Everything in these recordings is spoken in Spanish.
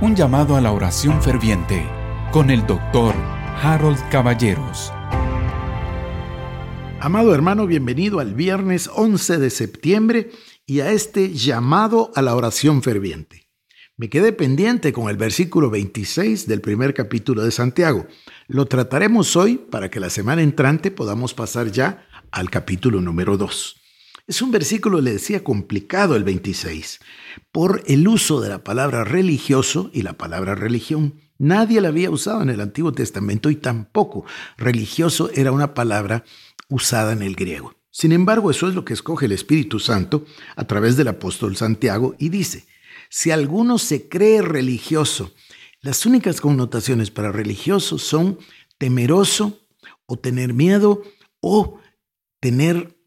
Un llamado a la oración ferviente con el doctor Harold Caballeros. Amado hermano, bienvenido al viernes 11 de septiembre y a este llamado a la oración ferviente. Me quedé pendiente con el versículo 26 del primer capítulo de Santiago. Lo trataremos hoy para que la semana entrante podamos pasar ya al capítulo número 2. Es un versículo, le decía, complicado el 26, por el uso de la palabra religioso y la palabra religión. Nadie la había usado en el Antiguo Testamento y tampoco religioso era una palabra usada en el griego. Sin embargo, eso es lo que escoge el Espíritu Santo a través del apóstol Santiago y dice, si alguno se cree religioso, las únicas connotaciones para religioso son temeroso o tener miedo o tener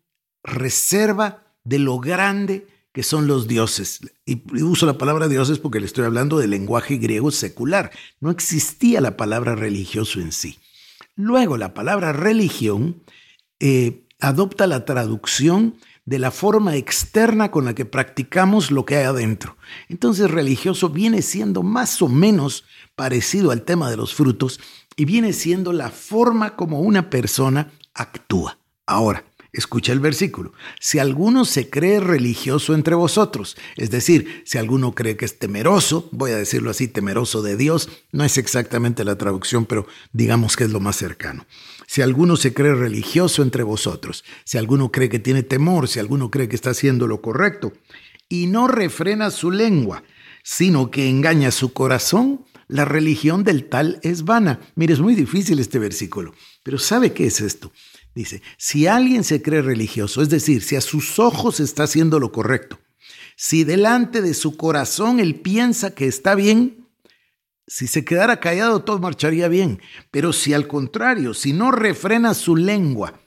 reserva de lo grande que son los dioses. Y uso la palabra dioses porque le estoy hablando del lenguaje griego secular. No existía la palabra religioso en sí. Luego, la palabra religión eh, adopta la traducción de la forma externa con la que practicamos lo que hay adentro. Entonces religioso viene siendo más o menos parecido al tema de los frutos y viene siendo la forma como una persona actúa. Ahora, Escucha el versículo. Si alguno se cree religioso entre vosotros, es decir, si alguno cree que es temeroso, voy a decirlo así, temeroso de Dios, no es exactamente la traducción, pero digamos que es lo más cercano. Si alguno se cree religioso entre vosotros, si alguno cree que tiene temor, si alguno cree que está haciendo lo correcto, y no refrena su lengua, sino que engaña su corazón, la religión del tal es vana. Mire, es muy difícil este versículo, pero ¿sabe qué es esto? Dice, si alguien se cree religioso, es decir, si a sus ojos está haciendo lo correcto, si delante de su corazón él piensa que está bien, si se quedara callado todo marcharía bien, pero si al contrario, si no refrena su lengua,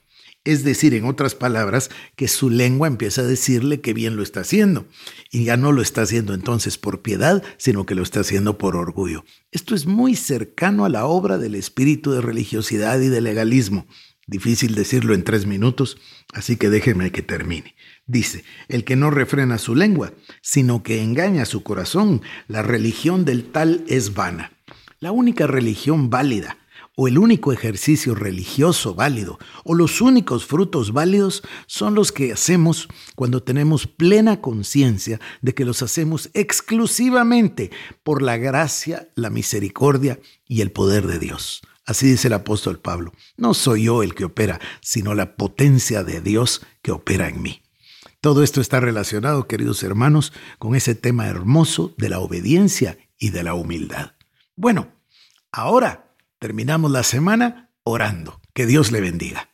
es decir, en otras palabras, que su lengua empieza a decirle que bien lo está haciendo. Y ya no lo está haciendo entonces por piedad, sino que lo está haciendo por orgullo. Esto es muy cercano a la obra del espíritu de religiosidad y de legalismo. Difícil decirlo en tres minutos, así que déjeme que termine. Dice, el que no refrena su lengua, sino que engaña su corazón, la religión del tal es vana. La única religión válida, o el único ejercicio religioso válido, o los únicos frutos válidos son los que hacemos cuando tenemos plena conciencia de que los hacemos exclusivamente por la gracia, la misericordia y el poder de Dios. Así dice el apóstol Pablo, no soy yo el que opera, sino la potencia de Dios que opera en mí. Todo esto está relacionado, queridos hermanos, con ese tema hermoso de la obediencia y de la humildad. Bueno, ahora terminamos la semana orando. Que Dios le bendiga.